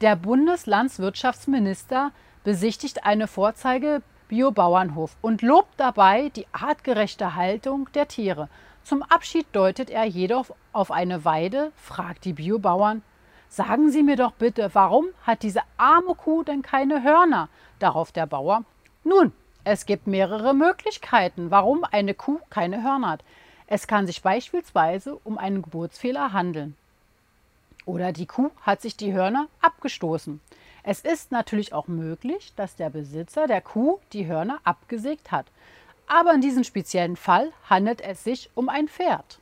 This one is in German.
Der Bundeslandwirtschaftsminister besichtigt eine Vorzeige Biobauernhof und lobt dabei die artgerechte Haltung der Tiere. Zum Abschied deutet er jedoch auf eine Weide, fragt die Biobauern, Sagen Sie mir doch bitte, warum hat diese arme Kuh denn keine Hörner? Darauf der Bauer, nun, es gibt mehrere Möglichkeiten, warum eine Kuh keine Hörner hat. Es kann sich beispielsweise um einen Geburtsfehler handeln. Oder die Kuh hat sich die Hörner abgestoßen. Es ist natürlich auch möglich, dass der Besitzer der Kuh die Hörner abgesägt hat. Aber in diesem speziellen Fall handelt es sich um ein Pferd.